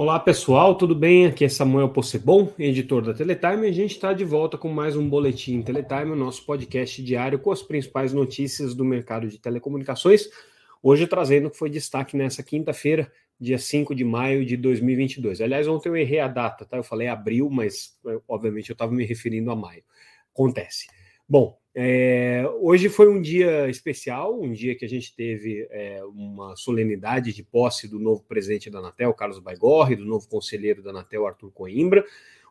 Olá pessoal, tudo bem? Aqui é Samuel Possebon, editor da Teletime, e a gente está de volta com mais um Boletim Teletime, o nosso podcast diário com as principais notícias do mercado de telecomunicações. Hoje trazendo o que foi destaque nessa quinta-feira, dia 5 de maio de 2022. Aliás, ontem eu errei a data, tá? Eu falei abril, mas obviamente eu estava me referindo a maio. Acontece. Bom, é, hoje foi um dia especial, um dia que a gente teve é, uma solenidade de posse do novo presidente da Anatel, Carlos Baigorre, do novo conselheiro da Anatel, Arthur Coimbra.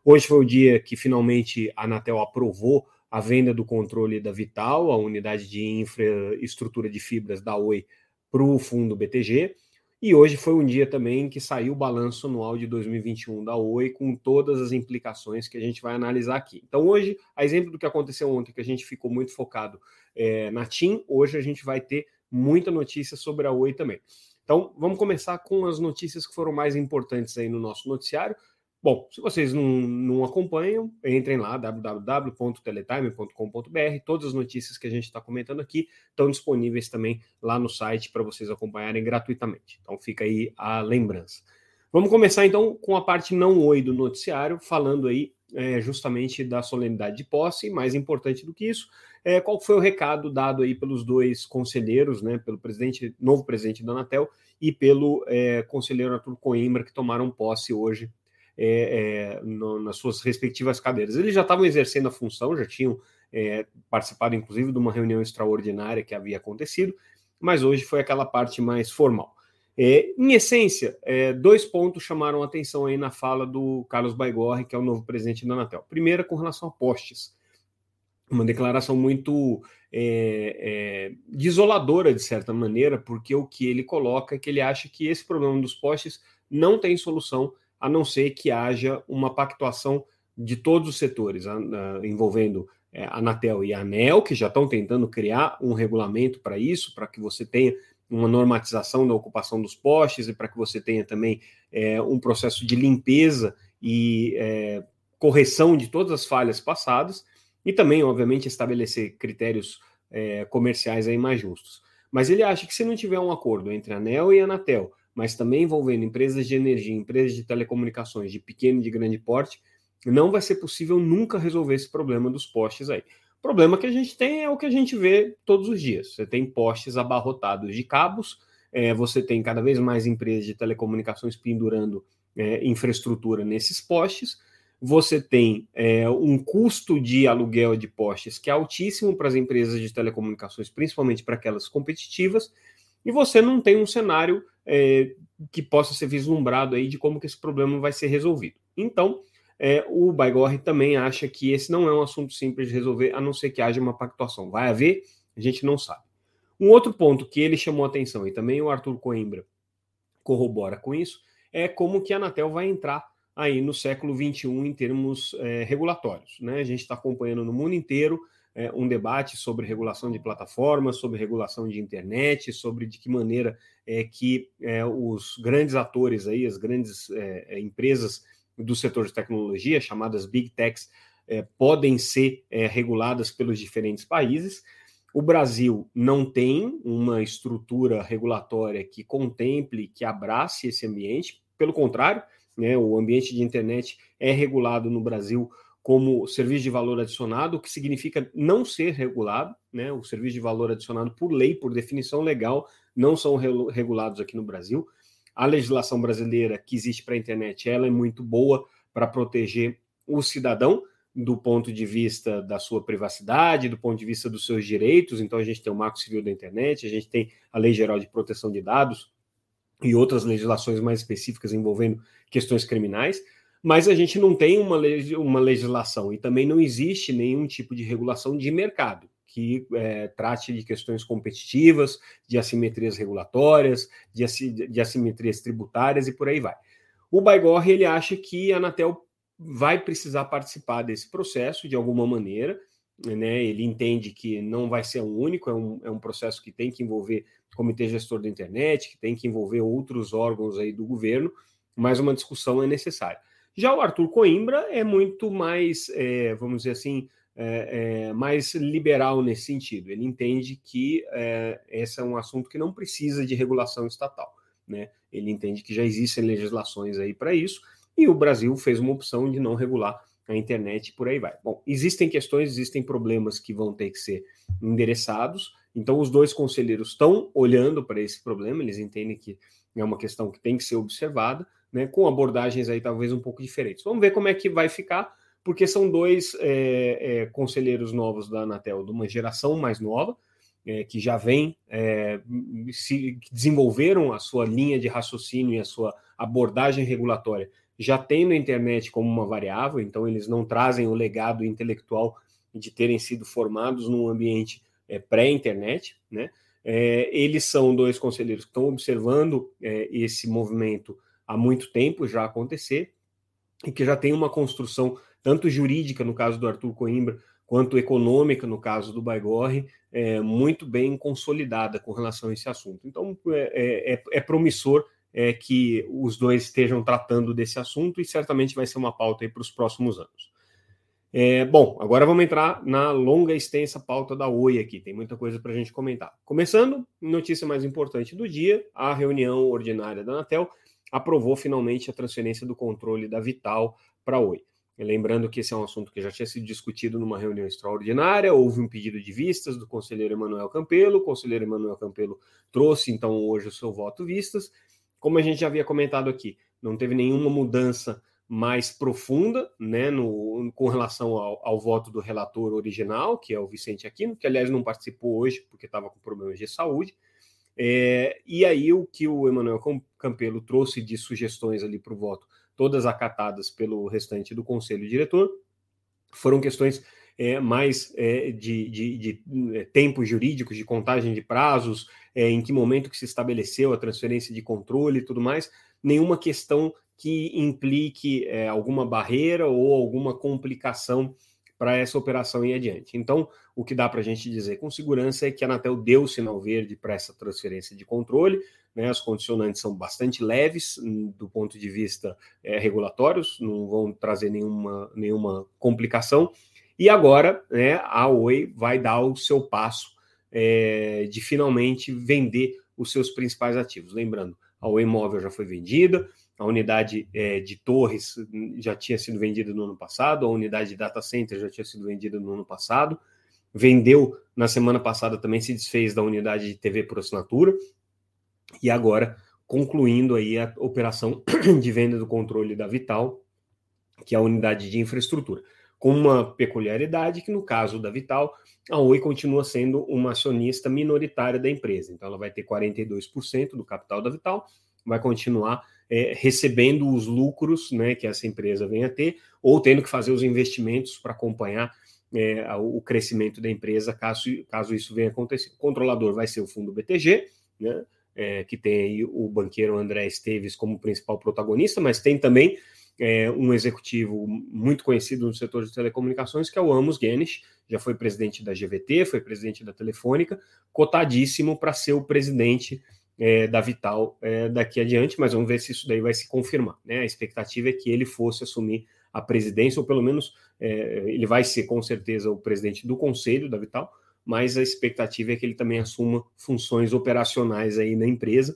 Hoje foi o dia que finalmente a Anatel aprovou a venda do controle da Vital, a unidade de infraestrutura de fibras da Oi, para o fundo BTG. E hoje foi um dia também que saiu o balanço anual de 2021 da Oi, com todas as implicações que a gente vai analisar aqui. Então, hoje, a exemplo do que aconteceu ontem, que a gente ficou muito focado é, na TIM, hoje a gente vai ter muita notícia sobre a Oi também. Então, vamos começar com as notícias que foram mais importantes aí no nosso noticiário. Bom, se vocês não, não acompanham, entrem lá, www.teletime.com.br. Todas as notícias que a gente está comentando aqui estão disponíveis também lá no site para vocês acompanharem gratuitamente. Então fica aí a lembrança. Vamos começar então com a parte não oi do noticiário, falando aí é, justamente da solenidade de posse, mais importante do que isso, é, qual foi o recado dado aí pelos dois conselheiros, né, pelo presidente, novo presidente da Anatel e pelo é, conselheiro Arthur Coimbra, que tomaram posse hoje é, é, no, nas suas respectivas cadeiras. Eles já estavam exercendo a função, já tinham é, participado, inclusive, de uma reunião extraordinária que havia acontecido, mas hoje foi aquela parte mais formal. É, em essência, é, dois pontos chamaram a atenção aí na fala do Carlos Baigorre, que é o novo presidente da Anatel. Primeira, com relação a postes. Uma declaração muito é, desoladora, de certa maneira, porque o que ele coloca é que ele acha que esse problema dos postes não tem solução a não ser que haja uma pactuação de todos os setores, a, a, envolvendo é, a Anatel e a ANEL, que já estão tentando criar um regulamento para isso, para que você tenha uma normatização da ocupação dos postes e para que você tenha também é, um processo de limpeza e é, correção de todas as falhas passadas e também, obviamente, estabelecer critérios é, comerciais aí mais justos. Mas ele acha que se não tiver um acordo entre a ANEL e a Anatel mas também envolvendo empresas de energia, empresas de telecomunicações de pequeno e de grande porte, não vai ser possível nunca resolver esse problema dos postes aí. O problema que a gente tem é o que a gente vê todos os dias. Você tem postes abarrotados de cabos, é, você tem cada vez mais empresas de telecomunicações pendurando é, infraestrutura nesses postes, você tem é, um custo de aluguel de postes que é altíssimo para as empresas de telecomunicações, principalmente para aquelas competitivas, e você não tem um cenário é, que possa ser vislumbrado aí de como que esse problema vai ser resolvido. Então, é, o Baigorre também acha que esse não é um assunto simples de resolver, a não ser que haja uma pactuação. Vai haver? A gente não sabe. Um outro ponto que ele chamou atenção, e também o Arthur Coimbra corrobora com isso, é como que a Anatel vai entrar aí no século XXI em termos é, regulatórios. Né? A gente está acompanhando no mundo inteiro é, um debate sobre regulação de plataformas, sobre regulação de internet, sobre de que maneira é que é, os grandes atores aí, as grandes é, é empresas do setor de tecnologia, chamadas Big Techs, é, podem ser é, reguladas pelos diferentes países. O Brasil não tem uma estrutura regulatória que contemple, que abrace esse ambiente, pelo contrário, né, o ambiente de internet é regulado no Brasil como serviço de valor adicionado, o que significa não ser regulado, né? O serviço de valor adicionado por lei, por definição legal, não são regulados aqui no Brasil. A legislação brasileira que existe para a internet, ela é muito boa para proteger o cidadão do ponto de vista da sua privacidade, do ponto de vista dos seus direitos. Então a gente tem o Marco Civil da Internet, a gente tem a Lei Geral de Proteção de Dados e outras legislações mais específicas envolvendo questões criminais mas a gente não tem uma, uma legislação e também não existe nenhum tipo de regulação de mercado que é, trate de questões competitivas, de assimetrias regulatórias, de, de assimetrias tributárias e por aí vai. O Baigorre ele acha que a Anatel vai precisar participar desse processo de alguma maneira, né? Ele entende que não vai ser um único, é um, é um processo que tem que envolver o Comitê Gestor da Internet, que tem que envolver outros órgãos aí do governo, mas uma discussão é necessária. Já o Arthur Coimbra é muito mais, é, vamos dizer assim, é, é, mais liberal nesse sentido. Ele entende que é, esse é um assunto que não precisa de regulação estatal. né? Ele entende que já existem legislações aí para isso, e o Brasil fez uma opção de não regular a internet por aí vai. Bom, existem questões, existem problemas que vão ter que ser endereçados. Então, os dois conselheiros estão olhando para esse problema, eles entendem que é uma questão que tem que ser observada, né, com abordagens aí talvez um pouco diferentes. Vamos ver como é que vai ficar, porque são dois é, é, conselheiros novos da Anatel, de uma geração mais nova, é, que já vem, é, se desenvolveram a sua linha de raciocínio e a sua abordagem regulatória já tendo a internet como uma variável, então eles não trazem o legado intelectual de terem sido formados num ambiente é, pré-internet, né? É, eles são dois conselheiros que estão observando esse movimento há muito tempo já acontecer e que já tem uma construção tanto jurídica no caso do Arthur Coimbra quanto econômica no caso do Baigorre é, muito bem consolidada com relação a esse assunto. Então é, é, é promissor é, que os dois estejam tratando desse assunto e certamente vai ser uma pauta para os próximos anos. É, bom, agora vamos entrar na longa e extensa pauta da Oi aqui, tem muita coisa para a gente comentar. Começando, notícia mais importante do dia: a reunião ordinária da Anatel aprovou finalmente a transferência do controle da Vital para Oi. Lembrando que esse é um assunto que já tinha sido discutido numa reunião extraordinária, houve um pedido de vistas do conselheiro Emanuel Campelo, o conselheiro Emanuel Campelo trouxe então hoje o seu voto vistas, como a gente já havia comentado aqui, não teve nenhuma mudança mais profunda né, no, com relação ao, ao, voto do relator original, que é o Vicente Aquino, que aliás não participou hoje porque estava com problemas de saúde. É, e aí o que o Emanuel Campelo trouxe de sugestões ali para o voto, todas acatadas pelo restante do conselho diretor, foram questões é, mais é, de, de, de, é, tempos jurídicos, de contagem de prazos, é, em que momento que se estabeleceu a transferência de controle e tudo mais, nenhuma questão que implique é, alguma barreira ou alguma complicação para essa operação ir adiante. Então, o que dá para a gente dizer com segurança é que a Anatel deu sinal verde para essa transferência de controle, né, as condicionantes são bastante leves hum, do ponto de vista é, regulatórios, não vão trazer nenhuma, nenhuma complicação, e agora né, a Oi vai dar o seu passo é, de finalmente vender os seus principais ativos. Lembrando, a Oi Móvel já foi vendida, a unidade é, de torres já tinha sido vendida no ano passado, a unidade de data center já tinha sido vendida no ano passado, vendeu na semana passada também se desfez da unidade de TV por assinatura. E agora concluindo aí a operação de venda do controle da Vital, que é a unidade de infraestrutura. Com uma peculiaridade que, no caso da Vital, a Oi continua sendo uma acionista minoritária da empresa. Então, ela vai ter 42% do capital da Vital, vai continuar é, recebendo os lucros né, que essa empresa vem a ter, ou tendo que fazer os investimentos para acompanhar é, o crescimento da empresa, caso, caso isso venha acontecer. O controlador vai ser o fundo BTG, né, é, que tem o banqueiro André Esteves como principal protagonista, mas tem também é, um executivo muito conhecido no setor de telecomunicações, que é o Amos Guinness, já foi presidente da GVT, foi presidente da Telefônica, cotadíssimo para ser o presidente é, da Vital é, daqui adiante, mas vamos ver se isso daí vai se confirmar. Né? A expectativa é que ele fosse assumir a presidência, ou pelo menos é, ele vai ser com certeza o presidente do conselho da Vital, mas a expectativa é que ele também assuma funções operacionais aí na empresa.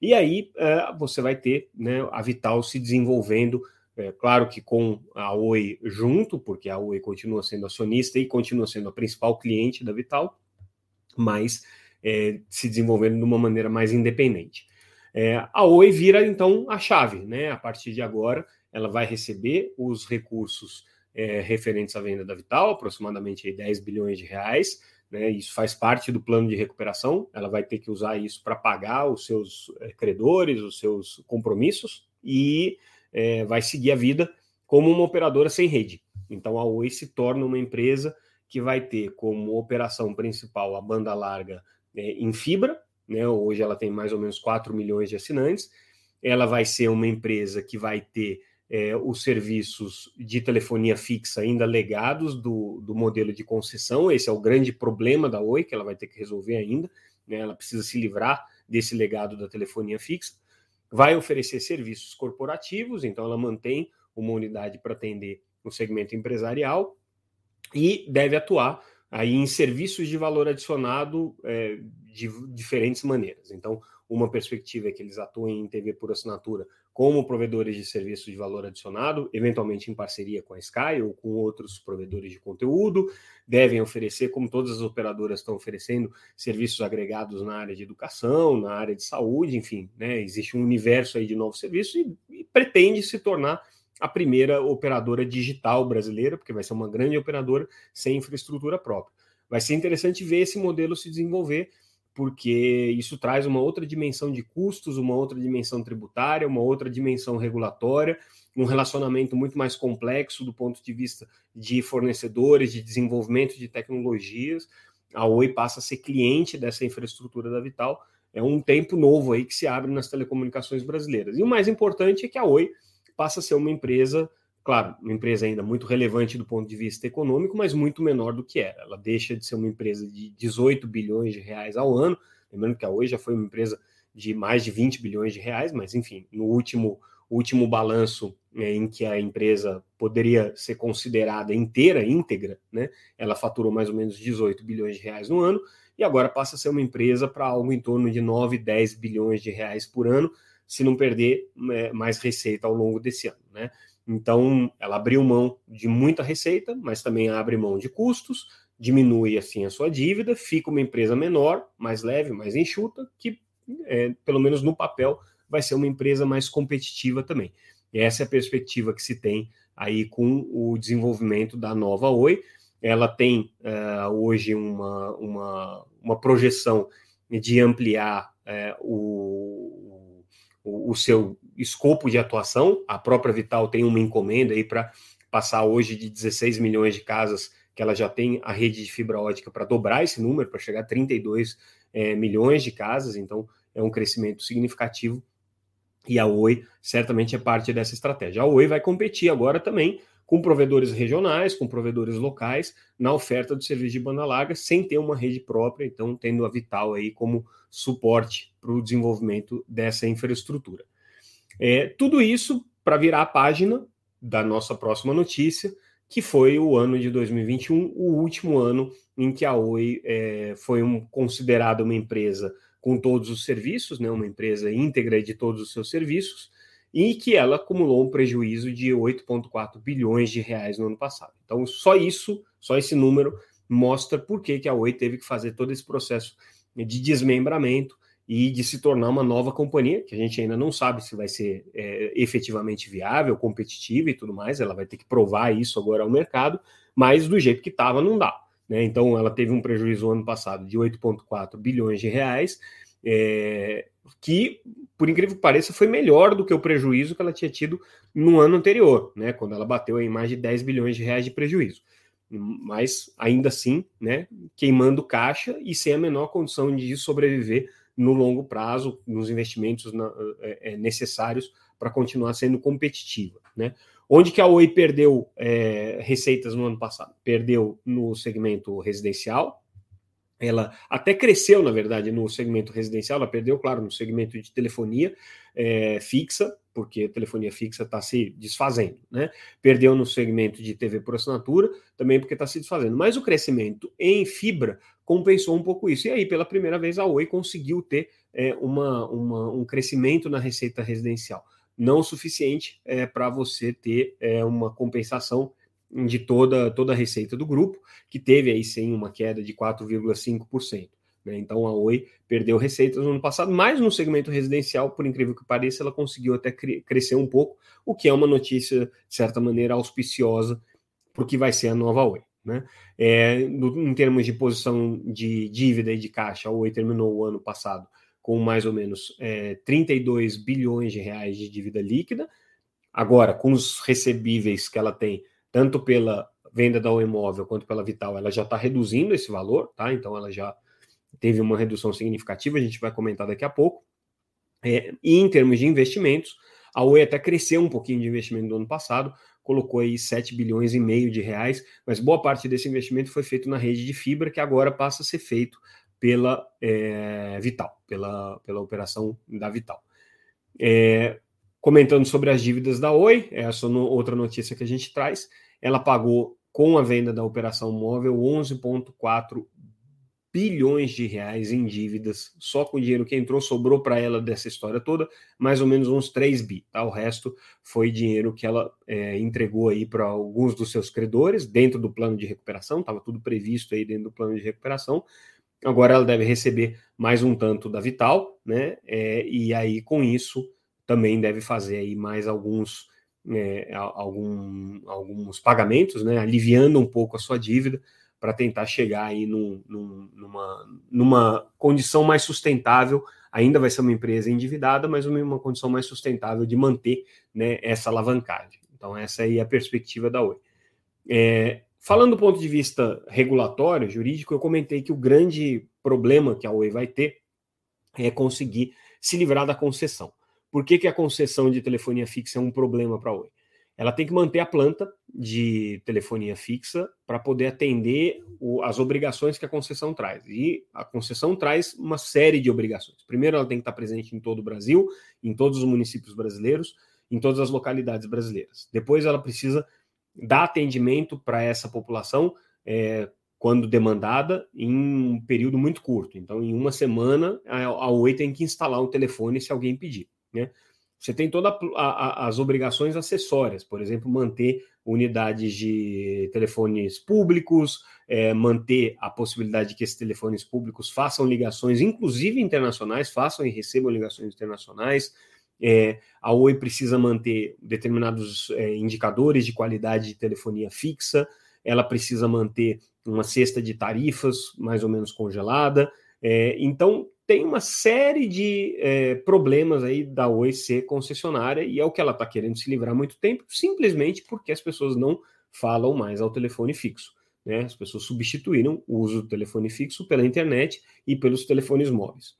E aí é, você vai ter né, a Vital se desenvolvendo é, claro que com a Oi junto, porque a Oi continua sendo acionista e continua sendo a principal cliente da Vital, mas é, se desenvolvendo de uma maneira mais independente. É, a Oi vira então a chave, né? A partir de agora, ela vai receber os recursos é, referentes à venda da Vital, aproximadamente aí, 10 bilhões de reais. Né, isso faz parte do plano de recuperação. Ela vai ter que usar isso para pagar os seus é, credores, os seus compromissos, e é, vai seguir a vida como uma operadora sem rede. Então a Oi se torna uma empresa que vai ter como operação principal a banda larga é, em fibra, né? hoje ela tem mais ou menos 4 milhões de assinantes. Ela vai ser uma empresa que vai ter é, os serviços de telefonia fixa ainda legados do, do modelo de concessão. Esse é o grande problema da Oi, que ela vai ter que resolver ainda. Né? Ela precisa se livrar desse legado da telefonia fixa vai oferecer serviços corporativos, então ela mantém uma unidade para atender o segmento empresarial e deve atuar aí em serviços de valor adicionado é, de diferentes maneiras. Então, uma perspectiva é que eles atuem em TV por assinatura como provedores de serviços de valor adicionado, eventualmente em parceria com a Sky ou com outros provedores de conteúdo, devem oferecer, como todas as operadoras estão oferecendo, serviços agregados na área de educação, na área de saúde, enfim, né, existe um universo aí de novos serviços e, e pretende se tornar a primeira operadora digital brasileira, porque vai ser uma grande operadora sem infraestrutura própria. Vai ser interessante ver esse modelo se desenvolver porque isso traz uma outra dimensão de custos, uma outra dimensão tributária, uma outra dimensão regulatória, um relacionamento muito mais complexo do ponto de vista de fornecedores, de desenvolvimento de tecnologias. A Oi passa a ser cliente dessa infraestrutura da Vital. É um tempo novo aí que se abre nas telecomunicações brasileiras. E o mais importante é que a Oi passa a ser uma empresa Claro, uma empresa ainda muito relevante do ponto de vista econômico, mas muito menor do que era. Ela deixa de ser uma empresa de 18 bilhões de reais ao ano, lembrando que a Oi já foi uma empresa de mais de 20 bilhões de reais, mas enfim, no último, último balanço né, em que a empresa poderia ser considerada inteira, íntegra, né, ela faturou mais ou menos 18 bilhões de reais no ano, e agora passa a ser uma empresa para algo em torno de 9, 10 bilhões de reais por ano, se não perder é, mais receita ao longo desse ano. Né? Então, ela abriu mão de muita receita, mas também abre mão de custos, diminui assim a sua dívida, fica uma empresa menor, mais leve, mais enxuta, que é, pelo menos no papel vai ser uma empresa mais competitiva também. E essa é a perspectiva que se tem aí com o desenvolvimento da nova Oi. Ela tem uh, hoje uma, uma, uma projeção de ampliar uh, o, o, o seu escopo de atuação. A própria Vital tem uma encomenda aí para passar hoje de 16 milhões de casas que ela já tem a rede de fibra ótica para dobrar esse número, para chegar a 32 é, milhões de casas, então é um crescimento significativo. E a Oi certamente é parte dessa estratégia. A Oi vai competir agora também com provedores regionais, com provedores locais, na oferta do serviço de banda larga, sem ter uma rede própria, então tendo a Vital aí como suporte para o desenvolvimento dessa infraestrutura. É, tudo isso para virar a página da nossa próxima notícia, que foi o ano de 2021, o último ano em que a Oi é, foi um, considerada uma empresa com todos os serviços, né, uma empresa íntegra de todos os seus serviços, e que ela acumulou um prejuízo de 8,4 bilhões de reais no ano passado. Então, só isso, só esse número, mostra por que, que a Oi teve que fazer todo esse processo de desmembramento e de se tornar uma nova companhia, que a gente ainda não sabe se vai ser é, efetivamente viável, competitiva e tudo mais, ela vai ter que provar isso agora ao mercado, mas do jeito que estava não dá. Né? Então ela teve um prejuízo ano passado de 8,4 bilhões de reais, é, que, por incrível que pareça, foi melhor do que o prejuízo que ela tinha tido no ano anterior, né? quando ela bateu em mais de 10 bilhões de reais de prejuízo. Mas ainda assim, né, queimando caixa e sem a menor condição de sobreviver no longo prazo, nos investimentos na, é, é necessários para continuar sendo competitiva. Né? Onde que a Oi perdeu é, receitas no ano passado? Perdeu no segmento residencial. Ela até cresceu, na verdade, no segmento residencial, ela perdeu, claro, no segmento de telefonia é, fixa, porque telefonia fixa está se desfazendo, né? Perdeu no segmento de TV por assinatura, também porque está se desfazendo. Mas o crescimento em fibra compensou um pouco isso. E aí, pela primeira vez, a Oi conseguiu ter é, uma, uma, um crescimento na receita residencial. Não o suficiente é, para você ter é, uma compensação de toda, toda a receita do grupo, que teve aí sim uma queda de 4,5%. Né? Então a Oi perdeu receitas no ano passado, mas no segmento residencial, por incrível que pareça, ela conseguiu até crescer um pouco, o que é uma notícia, de certa maneira, auspiciosa para o que vai ser a nova Oi. Né? É, no, em termos de posição de dívida e de caixa, a Oi terminou o ano passado com mais ou menos é, 32 bilhões de reais de dívida líquida. Agora, com os recebíveis que ela tem, tanto pela venda da Oi Imóvel quanto pela Vital, ela já está reduzindo esse valor, tá? Então ela já teve uma redução significativa, a gente vai comentar daqui a pouco. É, e em termos de investimentos, a Oi até cresceu um pouquinho de investimento do ano passado, colocou aí 7 bilhões e meio de reais, mas boa parte desse investimento foi feito na rede de fibra, que agora passa a ser feito pela é, Vital, pela, pela operação da Vital. É, comentando sobre as dívidas da Oi, essa é outra notícia que a gente traz, ela pagou com a venda da operação móvel, 11,4 bilhões de reais em dívidas, só com o dinheiro que entrou, sobrou para ela dessa história toda, mais ou menos uns 3 bi, tá? O resto foi dinheiro que ela é, entregou aí para alguns dos seus credores, dentro do plano de recuperação, estava tudo previsto aí dentro do plano de recuperação, agora ela deve receber mais um tanto da Vital, né? É, e aí, com isso, também deve fazer aí mais alguns... É, algum, alguns pagamentos, né, aliviando um pouco a sua dívida, para tentar chegar aí num, num, numa, numa condição mais sustentável. Ainda vai ser uma empresa endividada, mas uma condição mais sustentável de manter né, essa alavancagem. Então, essa aí é a perspectiva da Oi. É, falando do ponto de vista regulatório, jurídico, eu comentei que o grande problema que a Oi vai ter é conseguir se livrar da concessão. Por que, que a concessão de telefonia fixa é um problema para a Oi? ela tem que manter a planta de telefonia fixa para poder atender o, as obrigações que a concessão traz. E a concessão traz uma série de obrigações. Primeiro, ela tem que estar presente em todo o Brasil, em todos os municípios brasileiros, em todas as localidades brasileiras. Depois, ela precisa dar atendimento para essa população é, quando demandada, em um período muito curto. Então, em uma semana, a, a Oi tem que instalar um telefone se alguém pedir. Né? Você tem todas as obrigações acessórias, por exemplo, manter unidades de telefones públicos, é, manter a possibilidade de que esses telefones públicos façam ligações, inclusive internacionais, façam e recebam ligações internacionais. É, a Oi precisa manter determinados é, indicadores de qualidade de telefonia fixa, ela precisa manter uma cesta de tarifas mais ou menos congelada. É, então, tem uma série de é, problemas aí da Oi ser concessionária e é o que ela está querendo se livrar há muito tempo, simplesmente porque as pessoas não falam mais ao telefone fixo. Né? As pessoas substituíram o uso do telefone fixo pela internet e pelos telefones móveis.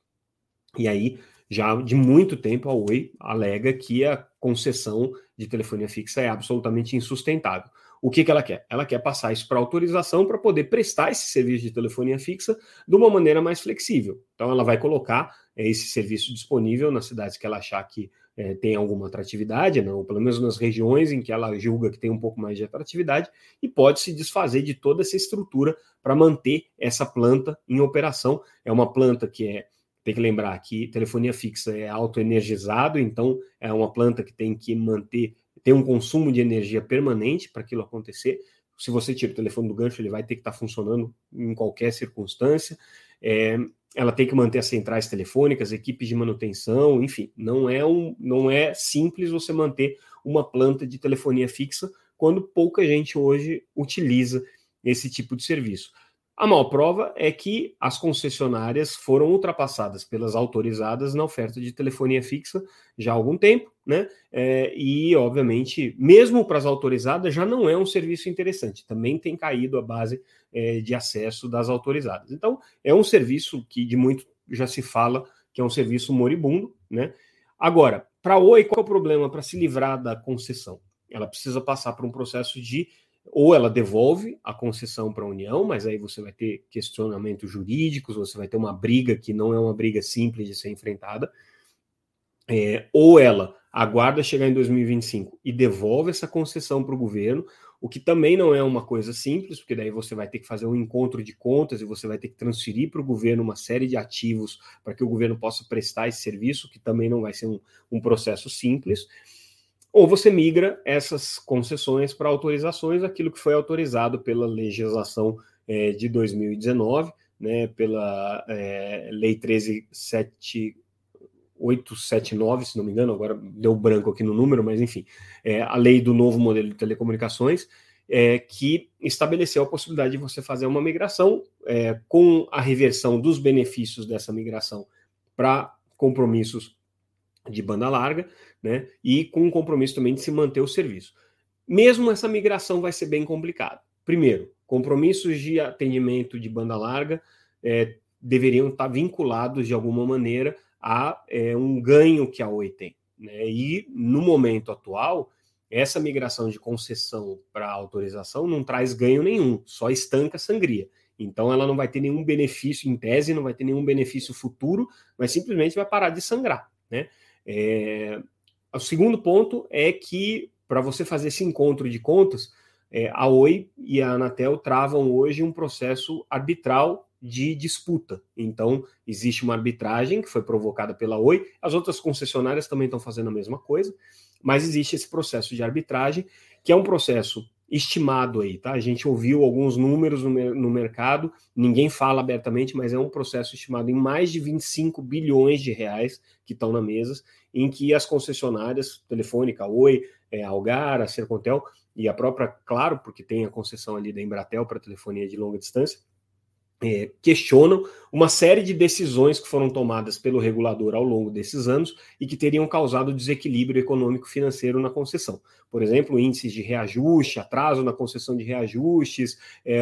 E aí, já de muito tempo, a Oi alega que a concessão de telefonia fixa é absolutamente insustentável. O que, que ela quer? Ela quer passar isso para autorização para poder prestar esse serviço de telefonia fixa de uma maneira mais flexível. Então, ela vai colocar é, esse serviço disponível nas cidades que ela achar que é, tem alguma atratividade, não, ou pelo menos nas regiões em que ela julga que tem um pouco mais de atratividade, e pode se desfazer de toda essa estrutura para manter essa planta em operação. É uma planta que é tem que lembrar que telefonia fixa é autoenergizado, então é uma planta que tem que manter ter um consumo de energia permanente para aquilo acontecer. Se você tira o telefone do gancho, ele vai ter que estar tá funcionando em qualquer circunstância. É, ela tem que manter as centrais telefônicas, equipes de manutenção, enfim, não é, um, não é simples você manter uma planta de telefonia fixa quando pouca gente hoje utiliza esse tipo de serviço. A maior prova é que as concessionárias foram ultrapassadas pelas autorizadas na oferta de telefonia fixa já há algum tempo, né? É, e, obviamente, mesmo para as autorizadas, já não é um serviço interessante. Também tem caído a base é, de acesso das autorizadas. Então, é um serviço que de muito já se fala que é um serviço moribundo, né? Agora, para a Oi, qual é o problema para se livrar da concessão? Ela precisa passar por um processo de ou ela devolve a concessão para a União, mas aí você vai ter questionamentos jurídicos, você vai ter uma briga que não é uma briga simples de ser enfrentada, é, ou ela aguarda chegar em 2025 e devolve essa concessão para o governo, o que também não é uma coisa simples, porque daí você vai ter que fazer um encontro de contas e você vai ter que transferir para o governo uma série de ativos para que o governo possa prestar esse serviço, que também não vai ser um, um processo simples ou você migra essas concessões para autorizações, aquilo que foi autorizado pela legislação é, de 2019, né, pela é, Lei 13779, se não me engano, agora deu branco aqui no número, mas enfim, é, a lei do novo modelo de telecomunicações, é, que estabeleceu a possibilidade de você fazer uma migração é, com a reversão dos benefícios dessa migração para compromissos de banda larga, né? E com o compromisso também de se manter o serviço. Mesmo essa migração vai ser bem complicada. Primeiro, compromissos de atendimento de banda larga é, deveriam estar vinculados de alguma maneira a é, um ganho que a Oi tem. Né? E no momento atual, essa migração de concessão para autorização não traz ganho nenhum, só estanca a sangria. Então ela não vai ter nenhum benefício, em tese, não vai ter nenhum benefício futuro, mas simplesmente vai parar de sangrar. Né? É, o segundo ponto é que, para você fazer esse encontro de contas, é, a Oi e a Anatel travam hoje um processo arbitral de disputa. Então, existe uma arbitragem que foi provocada pela Oi, as outras concessionárias também estão fazendo a mesma coisa, mas existe esse processo de arbitragem, que é um processo estimado aí, tá? A gente ouviu alguns números no, no, mercado, ninguém fala abertamente, mas é um processo estimado em mais de 25 bilhões de reais que estão na mesa, em que as concessionárias, Telefônica, Oi, é, Algar, a Sercontel e a própria Claro, porque tem a concessão ali da Embratel para telefonia de longa distância, é, questionam uma série de decisões que foram tomadas pelo regulador ao longo desses anos e que teriam causado desequilíbrio econômico-financeiro na concessão. Por exemplo, índices de reajuste, atraso na concessão de reajustes, é,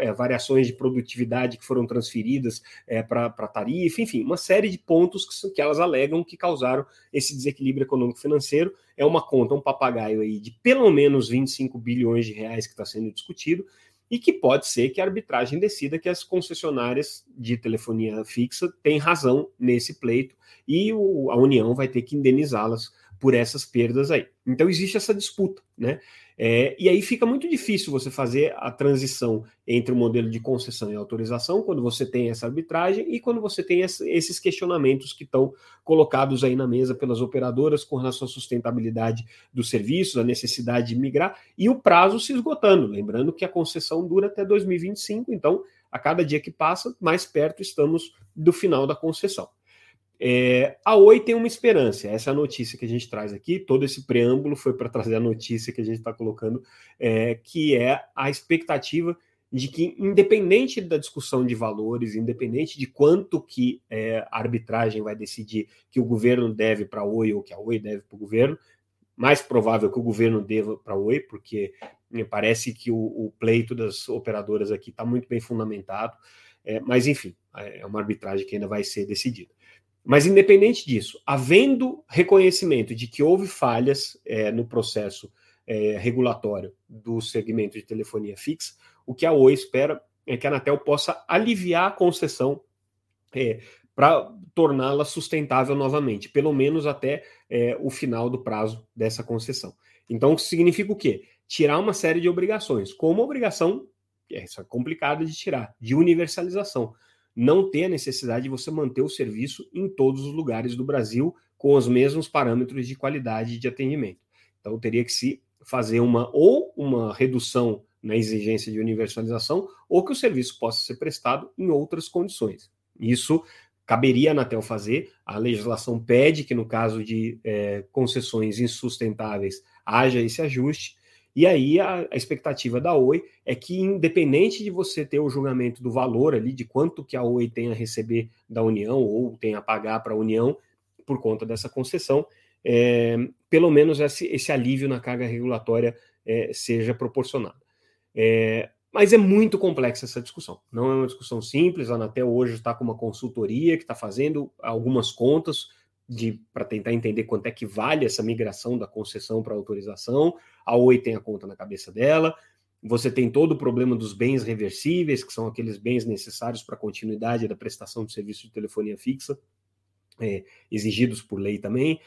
é, variações de produtividade que foram transferidas é, para a tarifa, enfim, uma série de pontos que, que elas alegam que causaram esse desequilíbrio econômico-financeiro. É uma conta, um papagaio aí de pelo menos 25 bilhões de reais que está sendo discutido e que pode ser que a arbitragem decida que as concessionárias de telefonia fixa têm razão nesse pleito e o, a União vai ter que indenizá-las por essas perdas aí. Então existe essa disputa, né? É, e aí fica muito difícil você fazer a transição entre o modelo de concessão e autorização quando você tem essa arbitragem e quando você tem esses questionamentos que estão colocados aí na mesa pelas operadoras com relação à sustentabilidade dos serviços, a necessidade de migrar e o prazo se esgotando. Lembrando que a concessão dura até 2025, então a cada dia que passa, mais perto estamos do final da concessão. É, a Oi tem uma esperança, essa é a notícia que a gente traz aqui. Todo esse preâmbulo foi para trazer a notícia que a gente está colocando, é, que é a expectativa de que, independente da discussão de valores, independente de quanto que é, a arbitragem vai decidir que o governo deve para a Oi ou que a Oi deve para o governo, mais provável que o governo deva para a Oi, porque me parece que o, o, pleito das operadoras aqui está muito bem fundamentado, é, mas enfim, é uma arbitragem que ainda vai ser decidida. Mas, independente disso, havendo reconhecimento de que houve falhas é, no processo é, regulatório do segmento de telefonia fixa, o que a Oi espera é que a Anatel possa aliviar a concessão é, para torná-la sustentável novamente, pelo menos até é, o final do prazo dessa concessão. Então, significa o quê? Tirar uma série de obrigações, como a obrigação, essa é complicada de tirar, de universalização não ter a necessidade de você manter o serviço em todos os lugares do Brasil com os mesmos parâmetros de qualidade de atendimento. Então teria que se fazer uma ou uma redução na exigência de universalização ou que o serviço possa ser prestado em outras condições. Isso caberia a Anatel fazer. A legislação pede que, no caso de é, concessões insustentáveis, haja esse ajuste. E aí a, a, expectativa da Oi é que, independente de você ter o julgamento do valor ali, de quanto que a Oi tem a receber da União ou tem a pagar para a União por conta dessa concessão, é, pelo menos esse, esse, alívio na carga regulatória é, seja proporcionado. É, mas é muito complexa essa discussão. Não é uma discussão simples. A Anatel hoje está com uma consultoria que está fazendo algumas contas para tentar entender quanto é que vale essa migração da concessão para autorização. A Oi tem a conta na cabeça dela. Você tem todo o problema dos bens reversíveis, que são aqueles bens necessários para a continuidade da prestação de serviço de telefonia fixa, é, exigidos por lei também.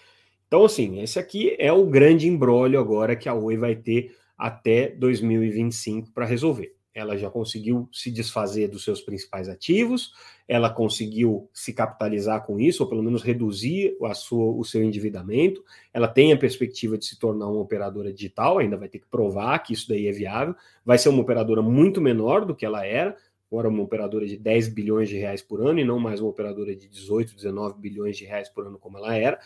Então, assim, esse aqui é o grande embrólio agora que a Oi vai ter até 2025 para resolver ela já conseguiu se desfazer dos seus principais ativos, ela conseguiu se capitalizar com isso, ou pelo menos reduzir a sua, o seu endividamento, ela tem a perspectiva de se tornar uma operadora digital, ainda vai ter que provar que isso daí é viável, vai ser uma operadora muito menor do que ela era, agora uma operadora de 10 bilhões de reais por ano, e não mais uma operadora de 18, 19 bilhões de reais por ano como ela era,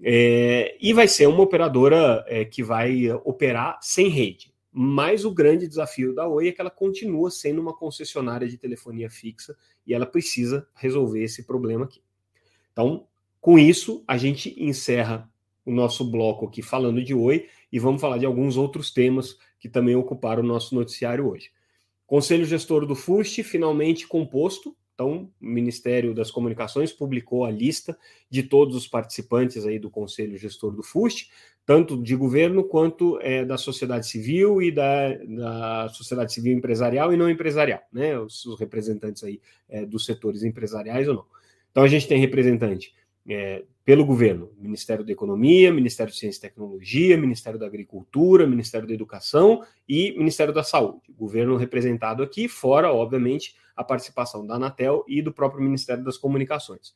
é, e vai ser uma operadora é, que vai operar sem rede. Mas o grande desafio da Oi é que ela continua sendo uma concessionária de telefonia fixa e ela precisa resolver esse problema aqui. Então, com isso, a gente encerra o nosso bloco aqui falando de Oi e vamos falar de alguns outros temas que também ocuparam o nosso noticiário hoje. Conselho Gestor do FUST finalmente composto, então, o Ministério das Comunicações publicou a lista de todos os participantes aí do Conselho Gestor do FUST, tanto de governo quanto é, da sociedade civil e da, da, sociedade civil empresarial e não empresarial, né? Os, representantes aí é, dos setores empresariais ou não. Então, a gente tem representante é, pelo governo, Ministério da Economia, Ministério de Ciência e Tecnologia, Ministério da Agricultura, Ministério da Educação e Ministério da Saúde. Governo representado aqui, fora, obviamente, a participação da Anatel e do próprio Ministério das Comunicações.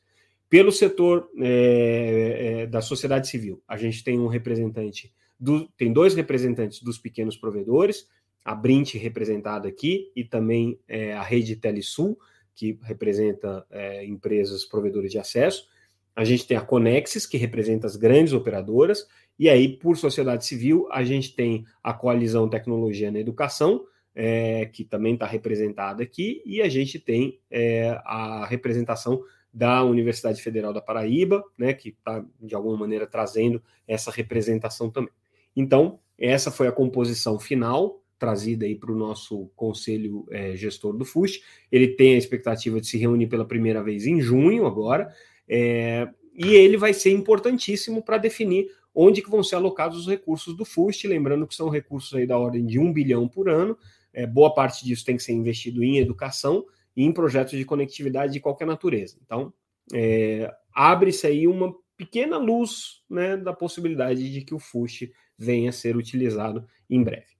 Pelo setor é, é, da sociedade civil, a gente tem um representante, do, tem dois representantes dos pequenos provedores, a Brint representada aqui e também é, a Rede Telesul, que representa é, empresas provedoras de acesso. A gente tem a Conexis, que representa as grandes operadoras, e aí, por sociedade civil, a gente tem a Coalizão Tecnologia na Educação, é, que também está representada aqui, e a gente tem é, a representação da Universidade Federal da Paraíba, né, que está, de alguma maneira, trazendo essa representação também. Então, essa foi a composição final trazida aí para o nosso conselho é, gestor do FUST. Ele tem a expectativa de se reunir pela primeira vez em junho agora, é, e ele vai ser importantíssimo para definir onde que vão ser alocados os recursos do FUST, lembrando que são recursos aí da ordem de um bilhão por ano, é, boa parte disso tem que ser investido em educação e em projetos de conectividade de qualquer natureza. Então, é, abre-se aí uma pequena luz né, da possibilidade de que o FUST venha a ser utilizado em breve.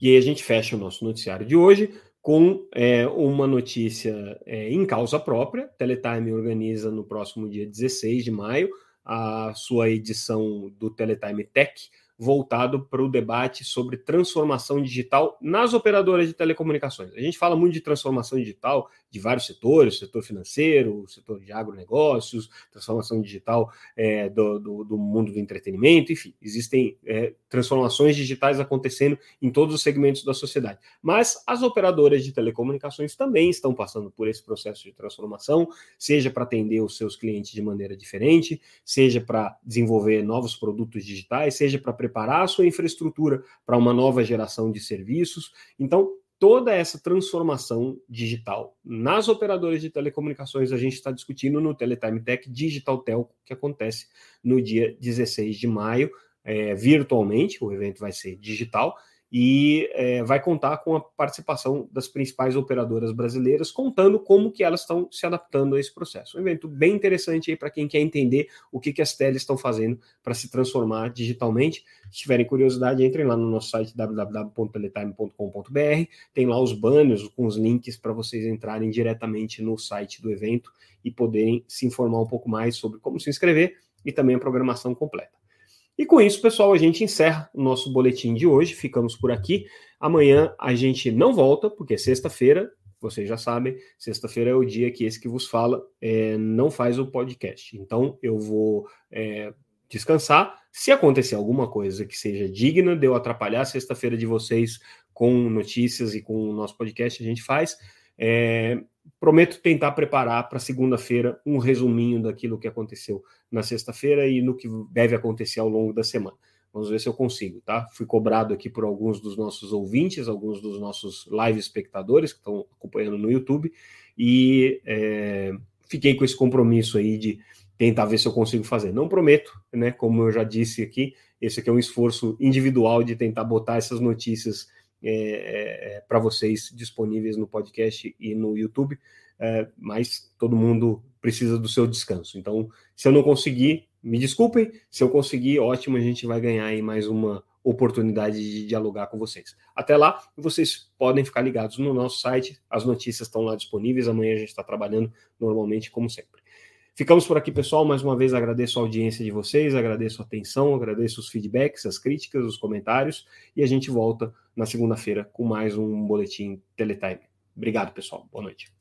E aí a gente fecha o nosso noticiário de hoje com é, uma notícia é, em causa própria. Teletime organiza no próximo dia 16 de maio a sua edição do Teletime Tech, voltado para o debate sobre transformação digital nas operadoras de telecomunicações. A gente fala muito de transformação digital de vários setores, setor financeiro, setor de agronegócios, transformação digital é, do, do, do, mundo do entretenimento, enfim, existem é, transformações digitais acontecendo em todos os segmentos da sociedade. Mas as operadoras de telecomunicações também estão passando por esse processo de transformação, seja para atender os seus clientes de maneira diferente, seja para desenvolver novos produtos digitais, seja para preparar a sua infraestrutura para uma nova geração de serviços. Então, toda essa transformação digital nas operadoras de telecomunicações a gente está discutindo no Teletime Tech Digital Telco, que acontece no dia 16 de maio, é, virtualmente, o evento vai ser digital, e é, vai contar com a participação das principais operadoras brasileiras, contando como que elas estão se adaptando a esse processo. Um evento bem interessante aí para quem quer entender o que, que as teles estão fazendo para se transformar digitalmente. Se tiverem curiosidade, entrem lá no nosso site www.teletime.com.br, tem lá os banners com os links para vocês entrarem diretamente no site do evento e poderem se informar um pouco mais sobre como se inscrever e também a programação completa. E com isso, pessoal, a gente encerra o nosso boletim de hoje. Ficamos por aqui. Amanhã a gente não volta, porque é sexta-feira, vocês já sabem, sexta-feira é o dia que esse que vos fala é, não faz o podcast. Então eu vou é, descansar. Se acontecer alguma coisa que seja digna de eu atrapalhar a sexta-feira de vocês com notícias e com o nosso podcast, a gente faz. É, prometo tentar preparar para segunda-feira um resuminho daquilo que aconteceu na sexta-feira e no que deve acontecer ao longo da semana. Vamos ver se eu consigo, tá? Fui cobrado aqui por alguns dos nossos ouvintes, alguns dos nossos live espectadores que estão acompanhando no YouTube, e é, fiquei com esse compromisso aí de tentar ver se eu consigo fazer. Não prometo, né? Como eu já disse aqui, esse aqui é um esforço individual de tentar botar essas notícias é, é, para vocês disponíveis no podcast e no YouTube, é, mas todo mundo precisa do seu descanso. Então, se eu não conseguir, me desculpem. Se eu conseguir, ótimo, a gente vai ganhar aí mais uma oportunidade de dialogar com vocês. Até lá, vocês podem ficar ligados no nosso site, as notícias estão lá disponíveis. Amanhã a gente está trabalhando normalmente, como sempre. Ficamos por aqui, pessoal. Mais uma vez agradeço a audiência de vocês, agradeço a atenção, agradeço os feedbacks, as críticas, os comentários e a gente volta na segunda-feira com mais um boletim Teletime. Obrigado, pessoal. Boa noite.